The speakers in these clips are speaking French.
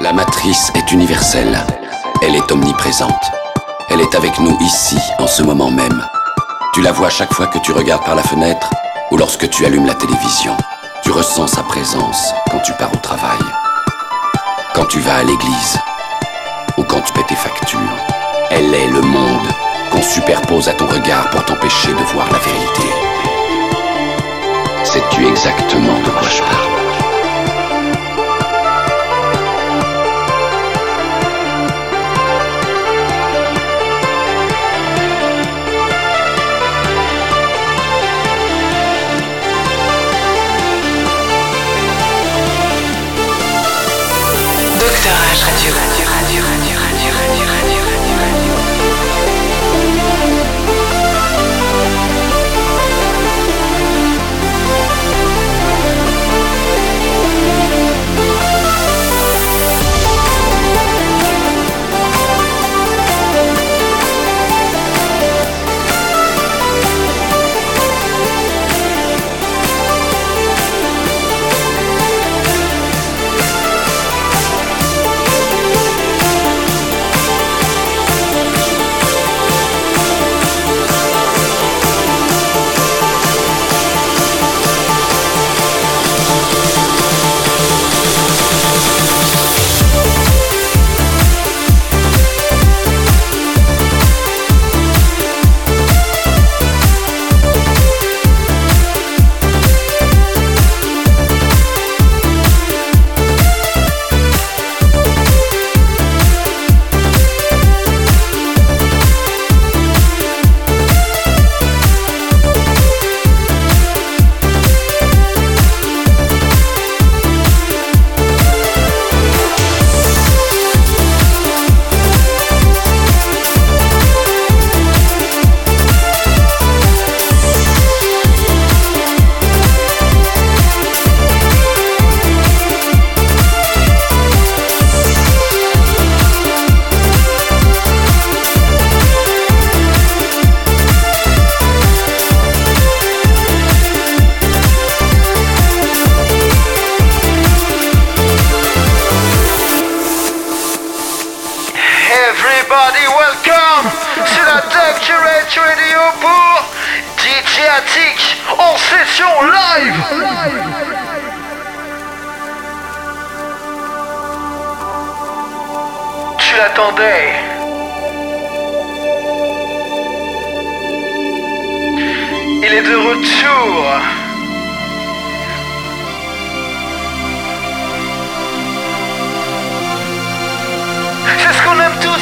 La matrice est universelle. Elle est omniprésente. Elle est avec nous ici, en ce moment même. Tu la vois chaque fois que tu regardes par la fenêtre ou lorsque tu allumes la télévision. Tu ressens sa présence quand tu pars au travail, quand tu vas à l'église ou quand tu paies tes factures. Elle est le monde qu'on superpose à ton regard pour t'empêcher de voir la vérité. Sais-tu exactement de quoi je parle?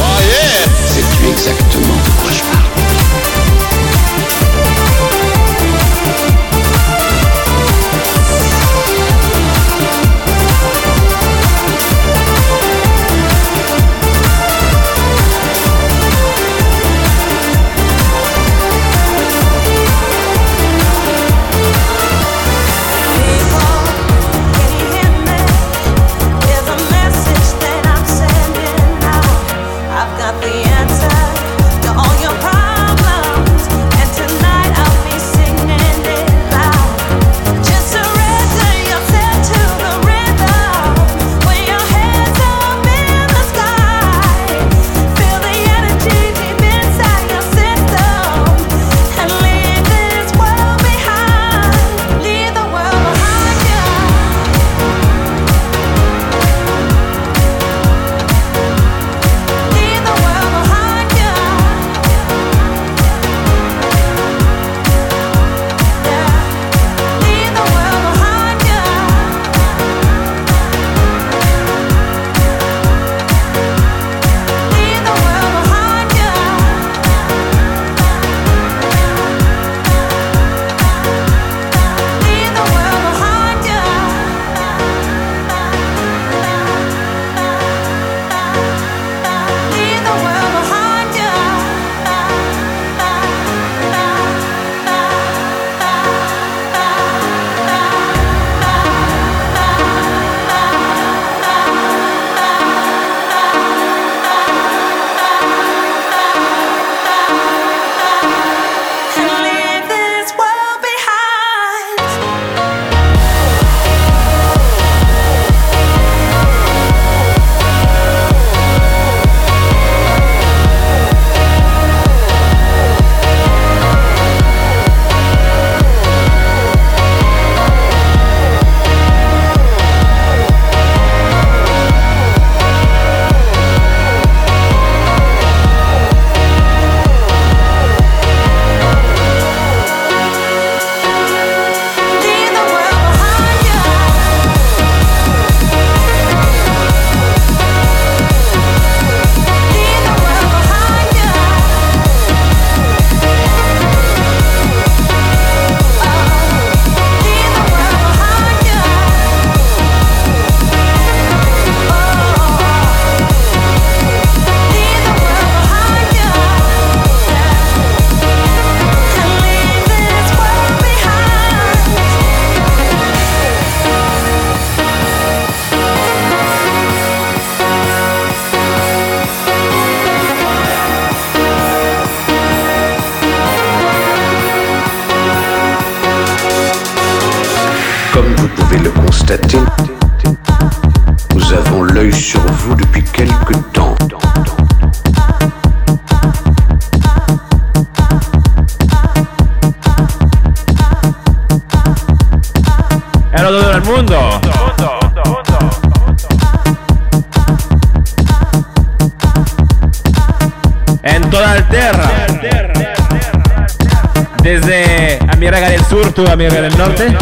Oh yeah! Sais-tu exactement de quoi je nous avons l'œil sur vous depuis quelque temps. Hello todo el mundo. En toda la tierra. Desde Amiga del Sur, tú Amiga del Norte.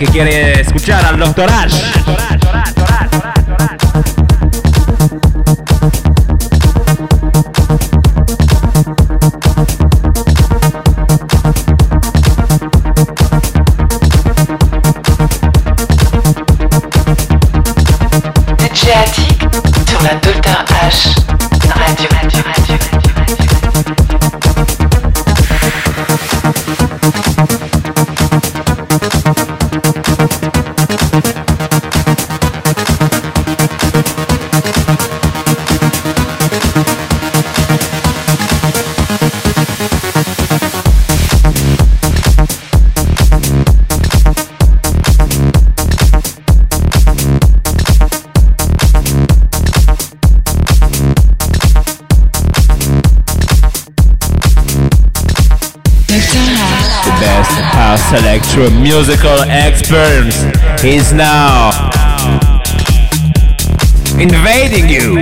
Que quiere escuchar al Dr. Ash. Electro musical experience is now invading you.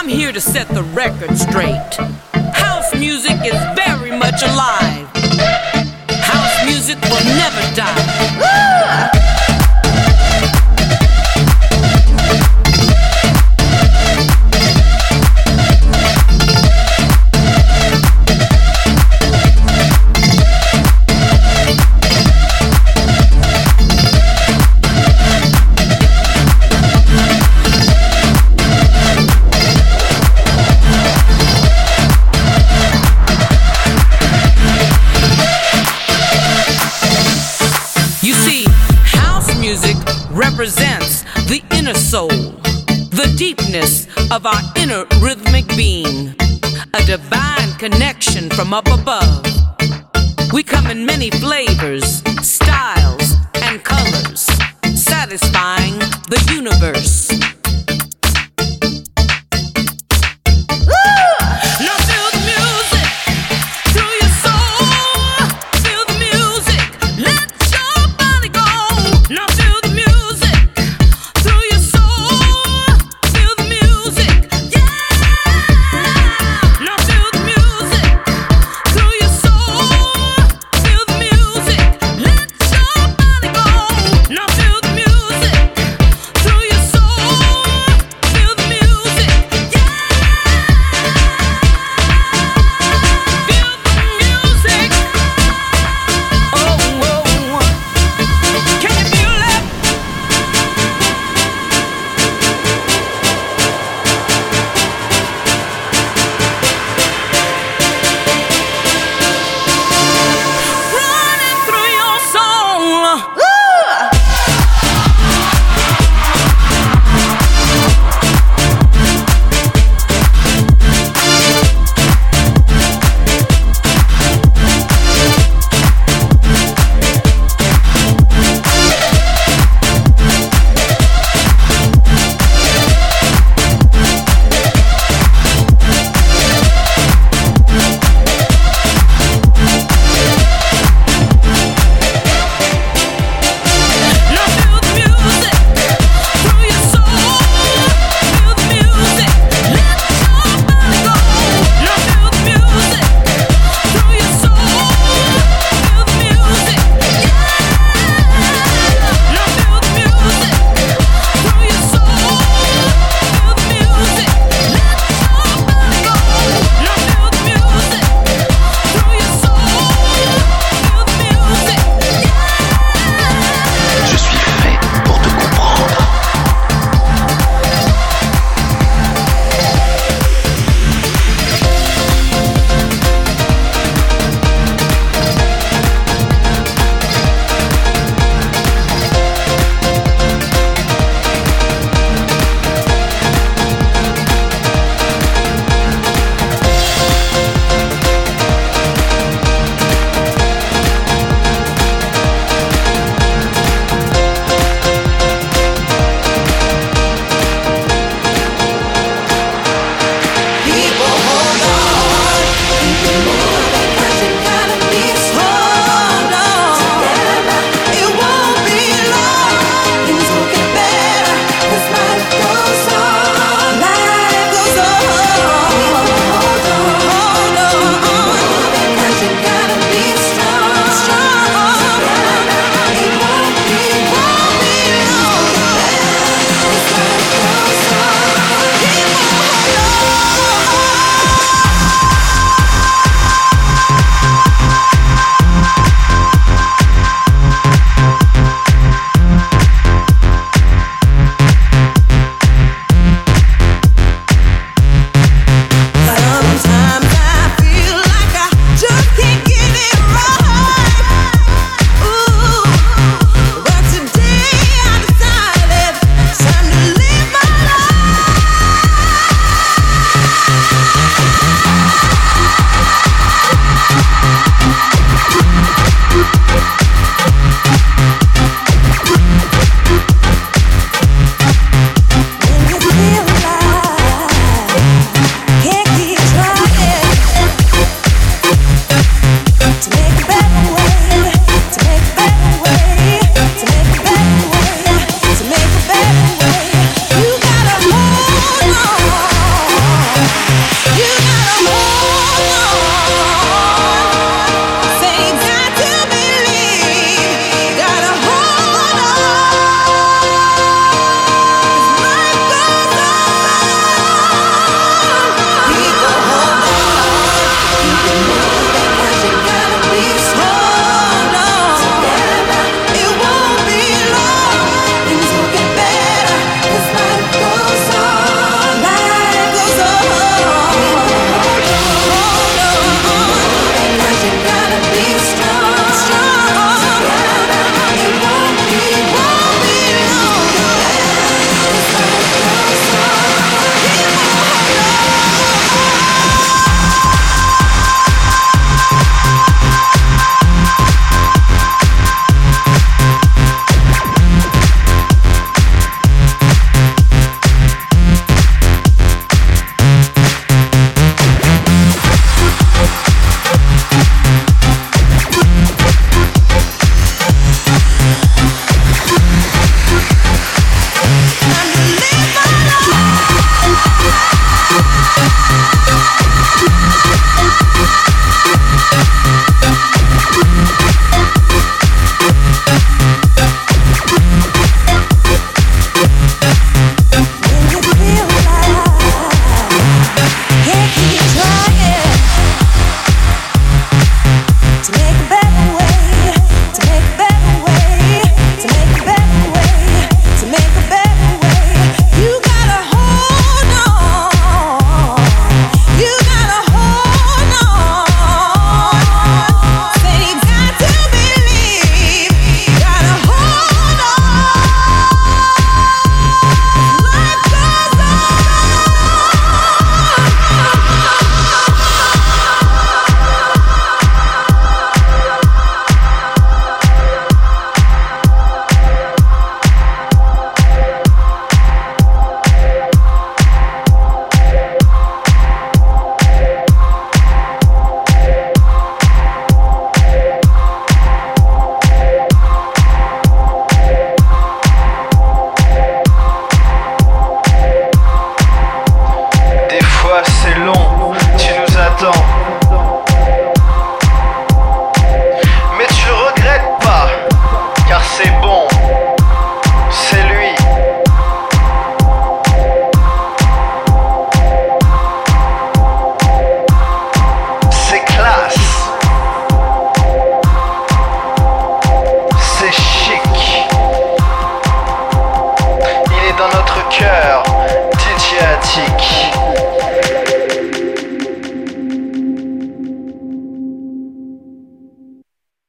I'm here to set the record straight. House music is very much alive. House music will never die. of our inner rhythmic being, a divine connection from up above. We come in many flavors, styles, and colors, satisfying the universe.